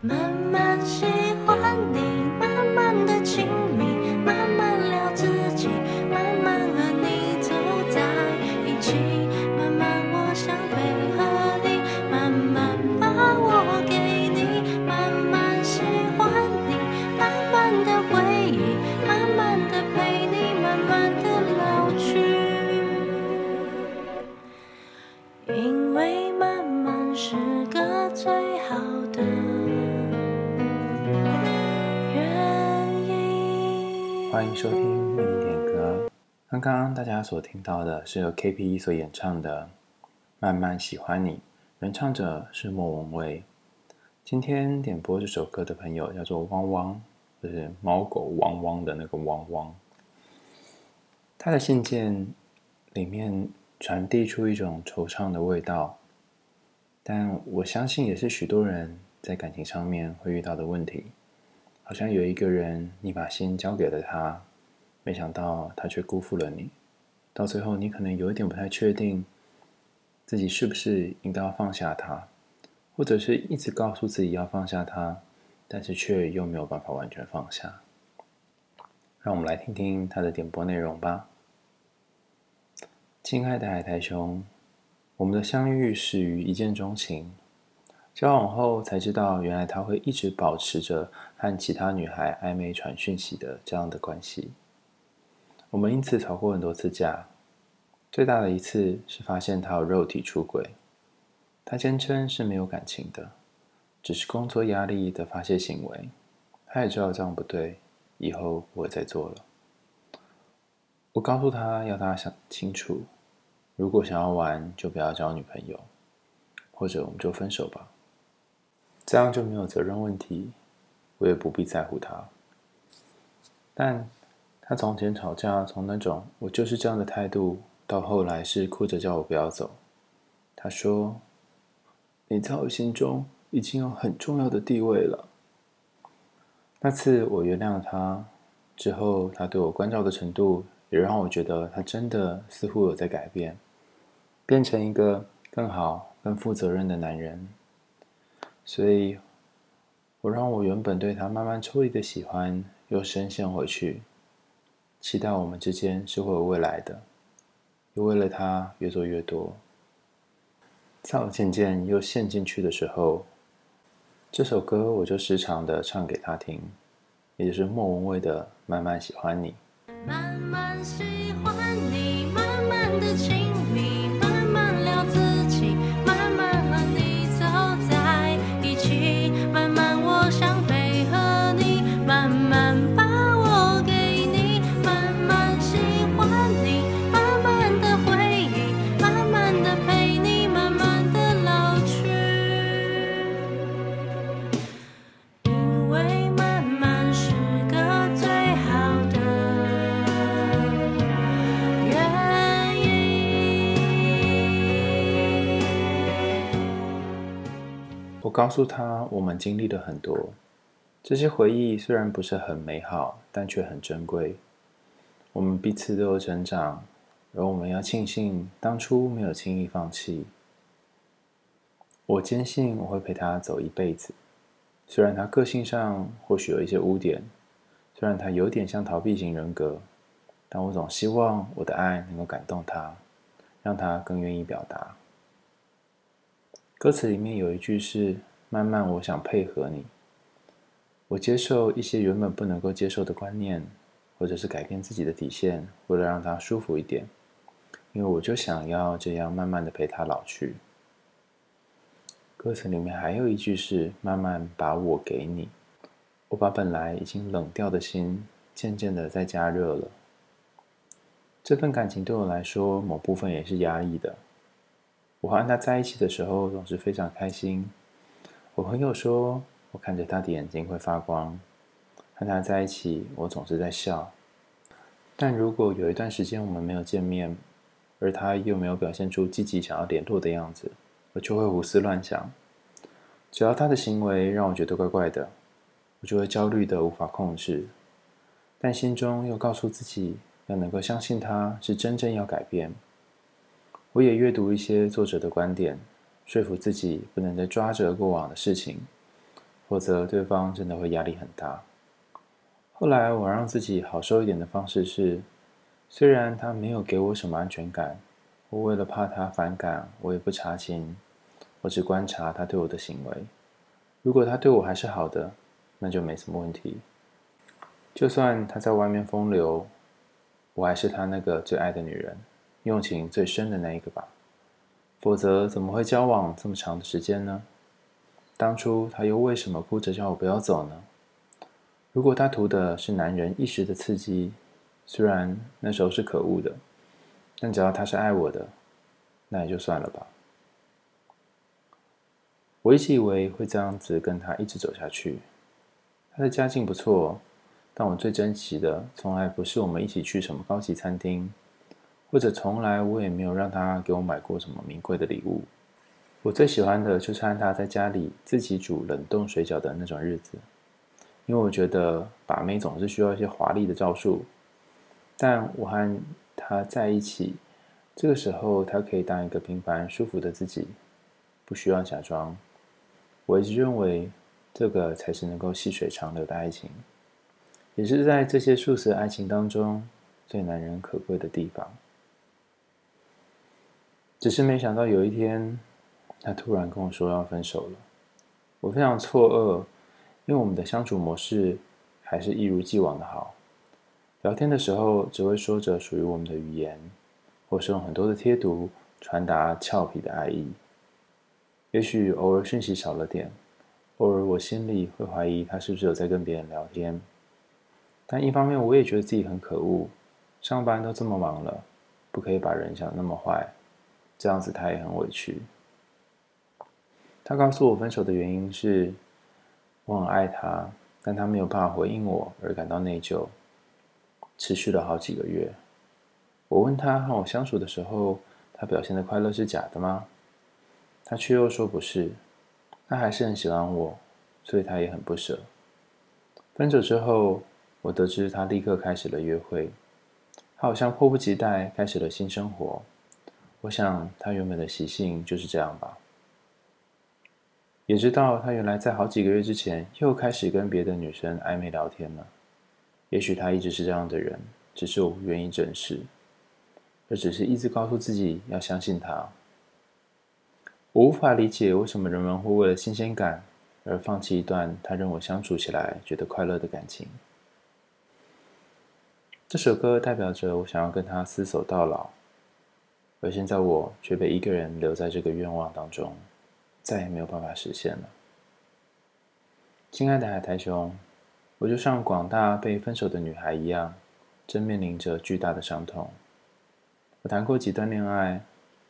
慢慢大家所听到的是由 K P E 所演唱的《慢慢喜欢你》，原唱者是莫文蔚。今天点播这首歌的朋友叫做汪汪，就是猫狗汪汪的那个汪汪。他的信件里面传递出一种惆怅的味道，但我相信也是许多人在感情上面会遇到的问题。好像有一个人，你把心交给了他，没想到他却辜负了你。到最后，你可能有一点不太确定，自己是不是应该要放下他，或者是一直告诉自己要放下他，但是却又没有办法完全放下。让我们来听听他的点播内容吧。亲爱的海苔熊，我们的相遇始于一见钟情。交往后才知道，原来他会一直保持着和其他女孩暧昧传讯息的这样的关系。我们因此吵过很多次架，最大的一次是发现他有肉体出轨。他坚称是没有感情的，只是工作压力的发泄行为。他也知道这样不对，以后不会再做了。我告诉他要他想清楚，如果想要玩，就不要交女朋友，或者我们就分手吧。这样就没有责任问题，我也不必在乎他。但他从前吵架，从那种我就是这样的态度，到后来是哭着叫我不要走。他说：“你在我心中已经有很重要的地位了。”那次我原谅了他，之后他对我关照的程度，也让我觉得他真的似乎有在改变，变成一个更好、更负责任的男人。所以，我让我原本对他慢慢抽离的喜欢又深陷回去，期待我们之间是会有未来的，又为了他越做越多。在我渐渐又陷进去的时候，这首歌我就时常的唱给他听，也就是莫文蔚的《慢慢喜欢你》。慢慢喜欢你，告诉他，我们经历了很多，这些回忆虽然不是很美好，但却很珍贵。我们彼此都有成长，而我们要庆幸当初没有轻易放弃。我坚信我会陪他走一辈子，虽然他个性上或许有一些污点，虽然他有点像逃避型人格，但我总希望我的爱能够感动他，让他更愿意表达。歌词里面有一句是“慢慢，我想配合你”，我接受一些原本不能够接受的观念，或者是改变自己的底线，为了让他舒服一点，因为我就想要这样慢慢的陪他老去。歌词里面还有一句是“慢慢把我给你”，我把本来已经冷掉的心，渐渐的在加热了。这份感情对我来说，某部分也是压抑的。我和他在一起的时候总是非常开心。我朋友说，我看着他的眼睛会发光。和他在一起，我总是在笑。但如果有一段时间我们没有见面，而他又没有表现出积极想要联络的样子，我就会胡思乱想。只要他的行为让我觉得怪怪的，我就会焦虑的无法控制。但心中又告诉自己，要能够相信他是真正要改变。我也阅读一些作者的观点，说服自己不能再抓着过往的事情，否则对方真的会压力很大。后来我让自己好受一点的方式是，虽然他没有给我什么安全感，我为了怕他反感，我也不查勤，我只观察他对我的行为。如果他对我还是好的，那就没什么问题。就算他在外面风流，我还是他那个最爱的女人，用情最深的那一个吧。否则怎么会交往这么长的时间呢？当初他又为什么哭着叫我不要走呢？如果他图的是男人一时的刺激，虽然那时候是可恶的，但只要他是爱我的，那也就算了吧。我一直以为会这样子跟他一直走下去。他的家境不错，但我最珍惜的从来不是我们一起去什么高级餐厅，或者从来我也没有让他给我买过什么名贵的礼物。我最喜欢的就是和他在家里自己煮冷冻水饺的那种日子，因为我觉得把妹总是需要一些华丽的招数，但我和他在一起，这个时候他可以当一个平凡舒服的自己，不需要假装。我一直认为这个才是能够细水长流的爱情，也是在这些素食爱情当中最难能可贵的地方。只是没想到有一天。他突然跟我说要分手了，我非常错愕，因为我们的相处模式还是一如既往的好。聊天的时候只会说着属于我们的语言，或是用很多的贴图传达俏皮的爱意。也许偶尔讯息少了点，偶尔我心里会怀疑他是不是有在跟别人聊天。但一方面我也觉得自己很可恶，上班都这么忙了，不可以把人想那么坏，这样子他也很委屈。他告诉我分手的原因是，我很爱他，但他没有办法回应我而感到内疚，持续了好几个月。我问他和我相处的时候，他表现的快乐是假的吗？他却又说不是，他还是很喜欢我，所以他也很不舍。分手之后，我得知他立刻开始了约会，他好像迫不及待开始了新生活。我想他原本的习性就是这样吧。也知道他原来在好几个月之前又开始跟别的女生暧昧聊天了。也许他一直是这样的人，只是我不愿意正视，而只是一直告诉自己要相信他。我无法理解为什么人们会为了新鲜感而放弃一段他认为相处起来觉得快乐的感情。这首歌代表着我想要跟他厮守到老，而现在我却被一个人留在这个愿望当中。再也没有办法实现了，亲爱的海苔熊，我就像广大被分手的女孩一样，正面临着巨大的伤痛。我谈过几段恋爱，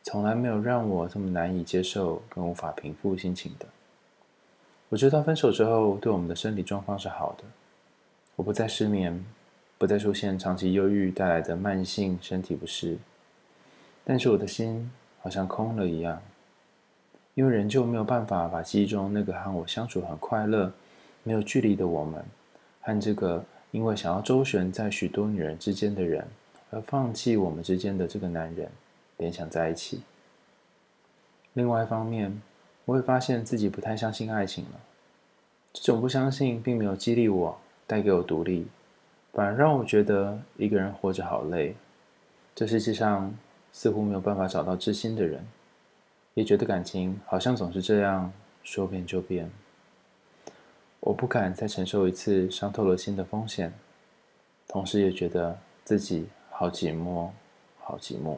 从来没有让我这么难以接受跟无法平复心情的。我知道分手之后对我们的身体状况是好的，我不再失眠，不再出现长期忧郁带来的慢性身体不适，但是我的心好像空了一样。因为仍旧没有办法把记忆中那个和我相处很快乐、没有距离的我们，和这个因为想要周旋在许多女人之间的人而放弃我们之间的这个男人联想在一起。另外一方面，我会发现自己不太相信爱情了。这种不相信并没有激励我、带给我独立，反而让我觉得一个人活着好累。这世界上似乎没有办法找到知心的人。也觉得感情好像总是这样说变就变，我不敢再承受一次伤透了心的风险，同时也觉得自己好寂寞，好寂寞。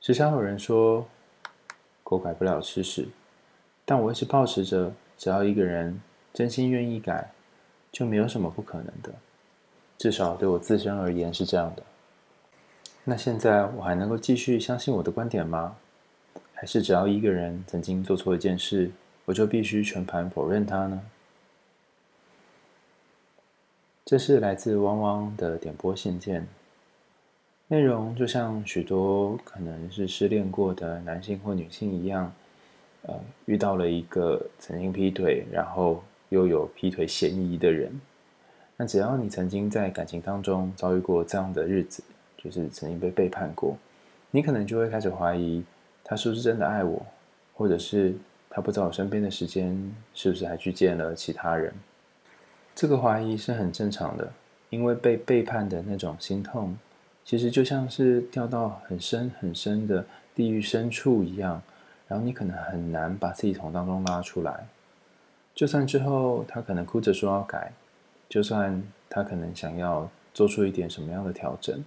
时常有人说，狗改不了吃屎，但我一直抱持着，只要一个人真心愿意改，就没有什么不可能的，至少对我自身而言是这样的。那现在我还能够继续相信我的观点吗？还是只要一个人曾经做错一件事，我就必须全盘否认他呢？这是来自汪汪的点播信件，内容就像许多可能是失恋过的男性或女性一样，呃，遇到了一个曾经劈腿，然后又有劈腿嫌疑的人。那只要你曾经在感情当中遭遇过这样的日子，就是曾经被背叛过，你可能就会开始怀疑他是不是真的爱我，或者是他不在我身边的时间，是不是还去见了其他人？这个怀疑是很正常的，因为被背叛的那种心痛，其实就像是掉到很深很深的地狱深处一样，然后你可能很难把自己从当中拉出来。就算之后他可能哭着说要改，就算他可能想要做出一点什么样的调整，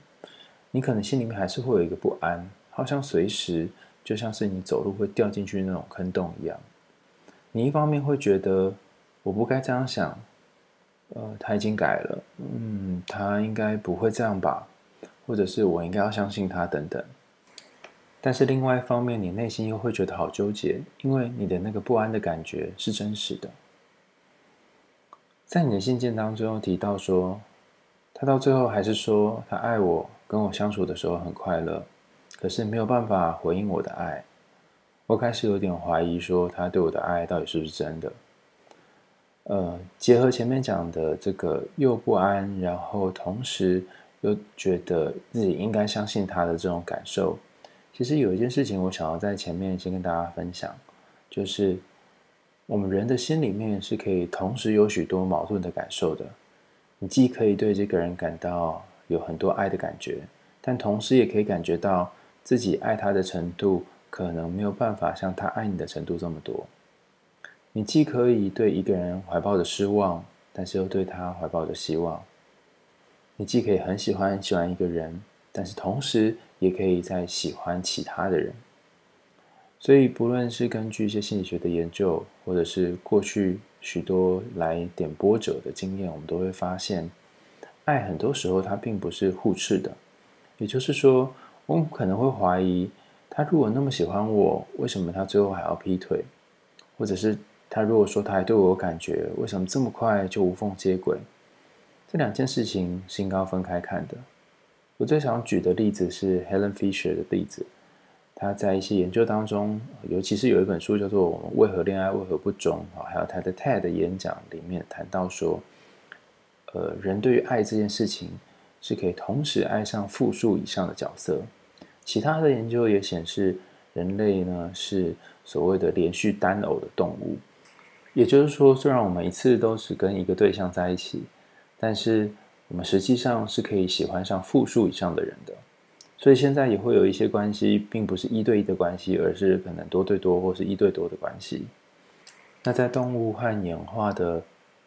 你可能心里面还是会有一个不安，好像随时就像是你走路会掉进去那种坑洞一样。你一方面会觉得我不该这样想，呃，他已经改了，嗯，他应该不会这样吧，或者是我应该要相信他等等。但是另外一方面，你内心又会觉得好纠结，因为你的那个不安的感觉是真实的。在你的信件当中提到说，他到最后还是说他爱我，跟我相处的时候很快乐，可是没有办法回应我的爱。我开始有点怀疑，说他对我的爱到底是不是真的？呃，结合前面讲的这个又不安，然后同时又觉得自己应该相信他的这种感受。其实有一件事情，我想要在前面先跟大家分享，就是我们人的心里面是可以同时有许多矛盾的感受的。你既可以对这个人感到有很多爱的感觉，但同时也可以感觉到自己爱他的程度可能没有办法像他爱你的程度这么多。你既可以对一个人怀抱着失望，但是又对他怀抱着希望。你既可以很喜欢喜欢一个人，但是同时，也可以再喜欢其他的人，所以不论是根据一些心理学的研究，或者是过去许多来点播者的经验，我们都会发现，爱很多时候它并不是互斥的。也就是说，我们可能会怀疑，他如果那么喜欢我，为什么他最后还要劈腿？或者是他如果说他还对我有感觉，为什么这么快就无缝接轨？这两件事情是应该要分开看的。我最想举的例子是 Helen Fisher 的例子。他在一些研究当中，尤其是有一本书叫做《我们为何恋爱为何不忠》啊，还有他的 TED 演讲里面谈到说，呃，人对于爱这件事情是可以同时爱上复数以上的角色。其他的研究也显示，人类呢是所谓的连续单偶的动物。也就是说，虽然我们一次都只跟一个对象在一起，但是我们实际上是可以喜欢上复数以上的人的，所以现在也会有一些关系，并不是一对一的关系，而是可能多对多或是一对多的关系。那在动物和演化的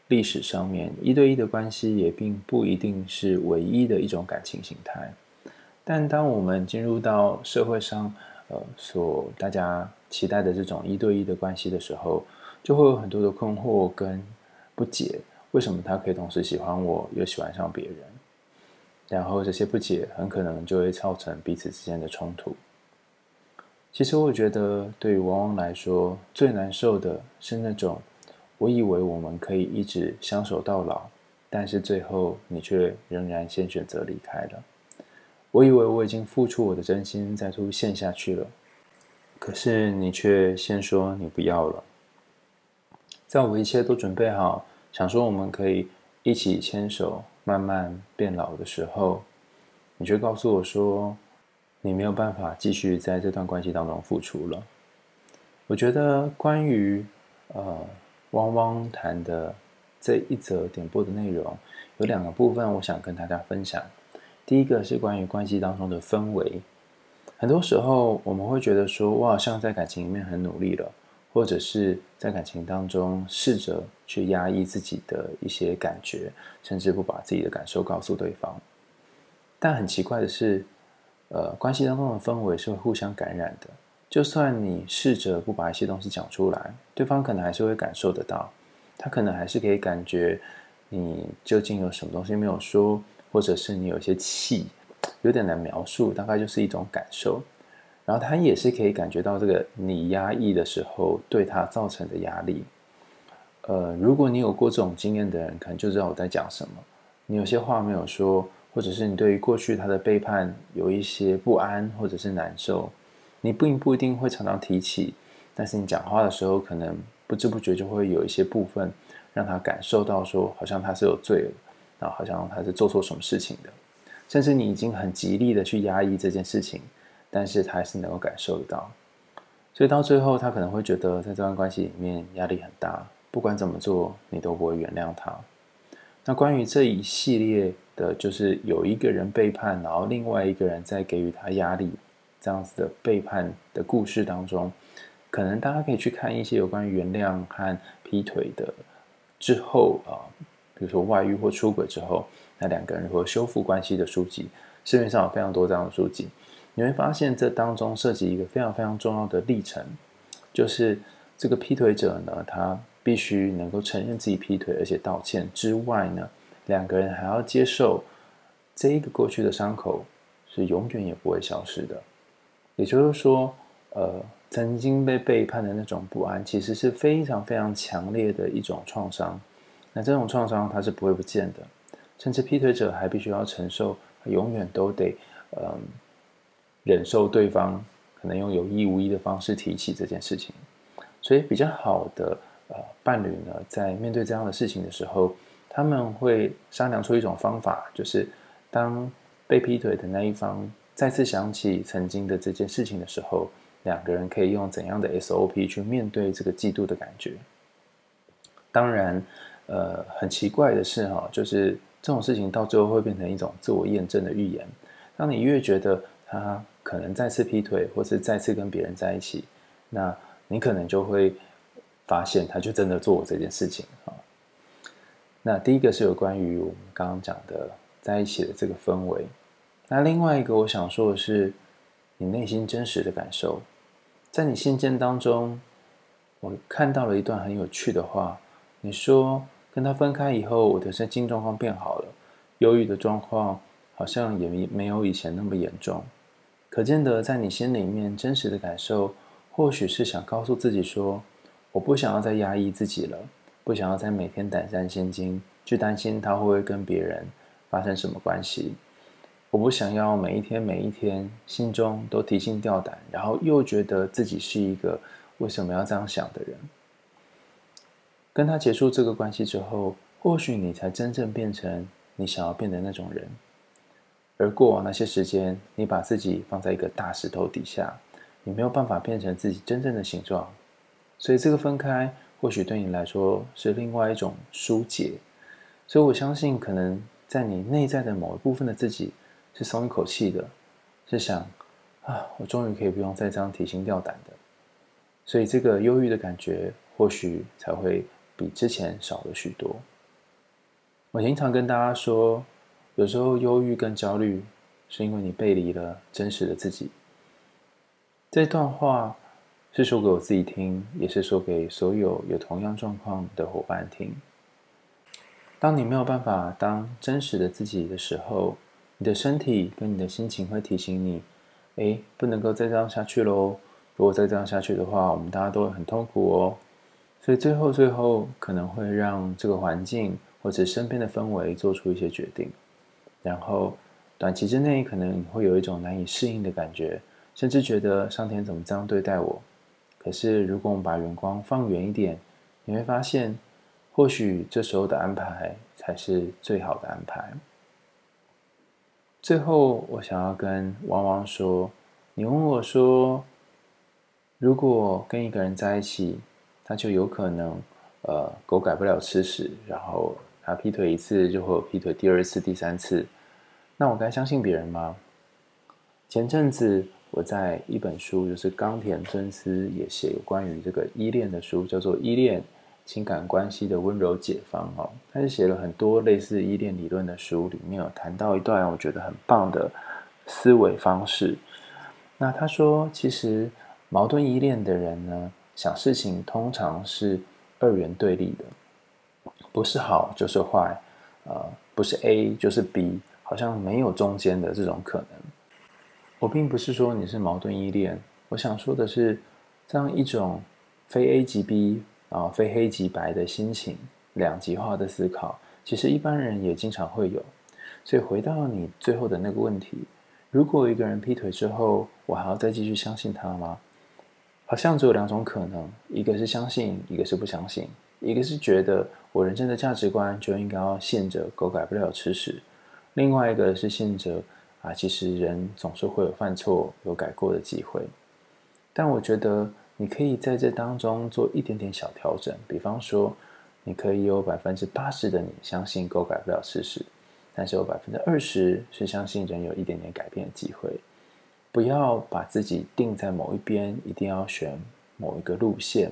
历史上面，一对一的关系也并不一定是唯一的一种感情形态。但当我们进入到社会上，呃，所大家期待的这种一对一的关系的时候，就会有很多的困惑跟不解。为什么他可以同时喜欢我，又喜欢上别人？然后这些不解很可能就会造成彼此之间的冲突。其实我觉得，对于汪汪来说，最难受的是那种我以为我们可以一直相守到老，但是最后你却仍然先选择离开了。我以为我已经付出我的真心再出陷下去了，可是你却先说你不要了。在我一切都准备好。想说我们可以一起牵手慢慢变老的时候，你却告诉我说你没有办法继续在这段关系当中付出了。我觉得关于呃汪汪谈的这一则点播的内容有两个部分，我想跟大家分享。第一个是关于关系当中的氛围，很多时候我们会觉得说我好像在感情里面很努力了。或者是在感情当中试着去压抑自己的一些感觉，甚至不把自己的感受告诉对方。但很奇怪的是，呃，关系当中的氛围是会互相感染的。就算你试着不把一些东西讲出来，对方可能还是会感受得到。他可能还是可以感觉你究竟有什么东西没有说，或者是你有些气，有点难描述，大概就是一种感受。然后他也是可以感觉到这个你压抑的时候对他造成的压力。呃，如果你有过这种经验的人，可能就知道我在讲什么。你有些话没有说，或者是你对于过去他的背叛有一些不安或者是难受，你并不一定会常常提起，但是你讲话的时候，可能不知不觉就会有一些部分让他感受到说，好像他是有罪了，然后好像他是做错什么事情的，甚至你已经很极力的去压抑这件事情。但是他还是能够感受得到，所以到最后，他可能会觉得在这段关系里面压力很大，不管怎么做，你都不会原谅他。那关于这一系列的，就是有一个人背叛，然后另外一个人在给予他压力，这样子的背叛的故事当中，可能大家可以去看一些有关于原谅和劈腿的之后啊，比如说外遇或出轨之后，那两个人如何修复关系的书籍，市面上有非常多这样的书籍。你会发现，这当中涉及一个非常非常重要的历程，就是这个劈腿者呢，他必须能够承认自己劈腿，而且道歉之外呢，两个人还要接受这一个过去的伤口是永远也不会消失的。也就是说，呃，曾经被背叛的那种不安，其实是非常非常强烈的一种创伤。那这种创伤它是不会不见的，甚至劈腿者还必须要承受，永远都得，嗯、忍受对方可能用有意无意的方式提起这件事情，所以比较好的呃伴侣呢，在面对这样的事情的时候，他们会商量出一种方法，就是当被劈腿的那一方再次想起曾经的这件事情的时候，两个人可以用怎样的 SOP 去面对这个嫉妒的感觉。当然，呃，很奇怪的是哈，就是这种事情到最后会变成一种自我验证的预言。当你越觉得他可能再次劈腿，或是再次跟别人在一起，那你可能就会发现，他就真的做这件事情啊。那第一个是有关于我们刚刚讲的在一起的这个氛围。那另外一个我想说的是，你内心真实的感受。在你信件当中，我看到了一段很有趣的话。你说跟他分开以后，我的身心状况变好了，忧郁的状况好像也没有以前那么严重。可见得，在你心里面真实的感受，或许是想告诉自己说：“我不想要再压抑自己了，不想要再每天胆战心惊，去担心他会不会跟别人发生什么关系。我不想要每一天每一天心中都提心吊胆，然后又觉得自己是一个为什么要这样想的人。”跟他结束这个关系之后，或许你才真正变成你想要变的那种人。而过往那些时间，你把自己放在一个大石头底下，你没有办法变成自己真正的形状，所以这个分开或许对你来说是另外一种疏解。所以我相信，可能在你内在的某一部分的自己是松一口气的，是想啊，我终于可以不用再这样提心吊胆的。所以这个忧郁的感觉或许才会比之前少了许多。我经常跟大家说。有时候忧郁跟焦虑，是因为你背离了真实的自己。这段话是说给我自己听，也是说给所有有同样状况的伙伴听。当你没有办法当真实的自己的时候，你的身体跟你的心情会提醒你：哎，不能够再这样下去喽！如果再这样下去的话，我们大家都会很痛苦哦。所以最后最后可能会让这个环境或者身边的氛围做出一些决定。然后，短期之内可能你会有一种难以适应的感觉，甚至觉得上天怎么这样对待我？可是，如果我们把眼光放远一点，你会发现，或许这时候的安排才是最好的安排。最后，我想要跟王王说：你问我说，如果跟一个人在一起，他就有可能，呃，狗改不了吃屎，然后。他劈腿一次就会有劈腿第二次、第三次，那我该相信别人吗？前阵子我在一本书，就是冈田尊司也写有关于这个依恋的书，叫做《依恋情感关系的温柔解方》哦。他是写了很多类似依恋理论的书，里面有谈到一段我觉得很棒的思维方式。那他说，其实矛盾依恋的人呢，想事情通常是二元对立的。不是好就是坏，呃，不是 A 就是 B，好像没有中间的这种可能。我并不是说你是矛盾依恋，我想说的是，这样一种非 A 即 B 啊、非黑即白的心情，两极化的思考，其实一般人也经常会有。所以回到你最后的那个问题，如果一个人劈腿之后，我还要再继续相信他吗？好像只有两种可能，一个是相信，一个是不相信。一个是觉得我人生的价值观就应该要信着狗改不了吃屎，另外一个是信着啊，其实人总是会有犯错、有改过的机会。但我觉得你可以在这当中做一点点小调整，比方说，你可以有百分之八十的你相信狗改不了事实，但是有百分之二十是相信人有一点点改变的机会。不要把自己定在某一边，一定要选某一个路线，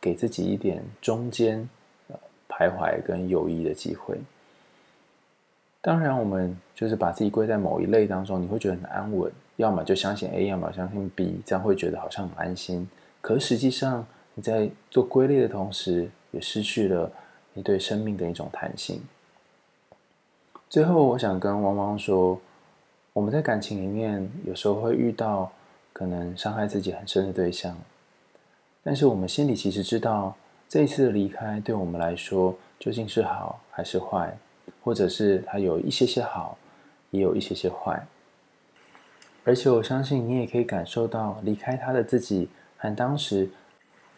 给自己一点中间徘徊跟犹豫的机会。当然，我们就是把自己归在某一类当中，你会觉得很安稳，要么就相信 A，要么相信 B，这样会觉得好像很安心。可实际上，你在做归类的同时，也失去了你对生命的一种弹性。最后，我想跟汪汪说，我们在感情里面有时候会遇到可能伤害自己很深的对象，但是我们心里其实知道，这一次的离开对我们来说究竟是好还是坏。或者是他有一些些好，也有一些些坏，而且我相信你也可以感受到离开他的自己和当时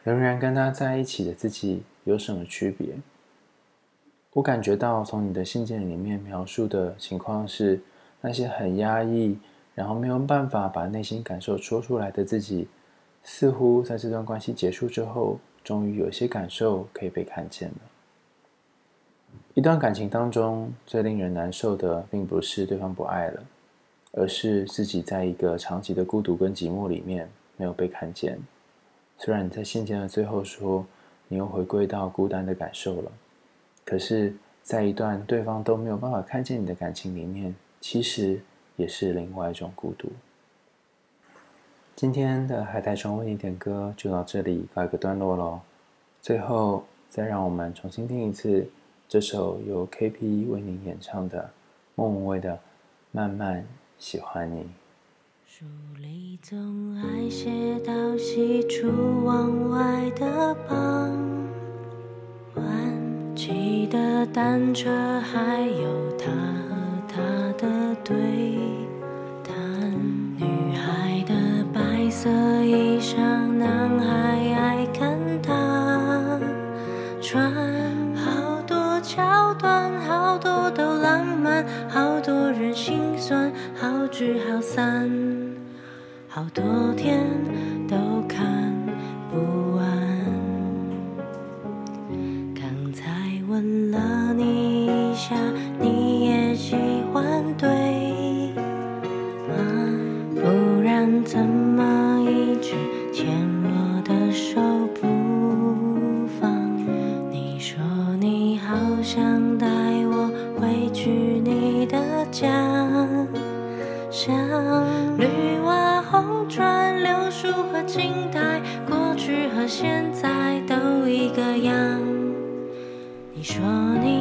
仍然跟他在一起的自己有什么区别。我感觉到从你的信件里面描述的情况是，那些很压抑，然后没有办法把内心感受说出来的自己，似乎在这段关系结束之后，终于有些感受可以被看见了。一段感情当中，最令人难受的，并不是对方不爱了，而是自己在一个长期的孤独跟寂寞里面没有被看见。虽然你在信件的最后说，你又回归到孤单的感受了，可是，在一段对方都没有办法看见你的感情里面，其实也是另外一种孤独。今天的海苔虫为你点歌就到这里告一个段落喽。最后，再让我们重新听一次。这首由 KP 为您演唱的莫文蔚的《慢慢喜欢你》。书里总爱写到喜出望外的傍晚，骑的单车，还有他和她的对谈，女孩的白色衣裳，样。你说你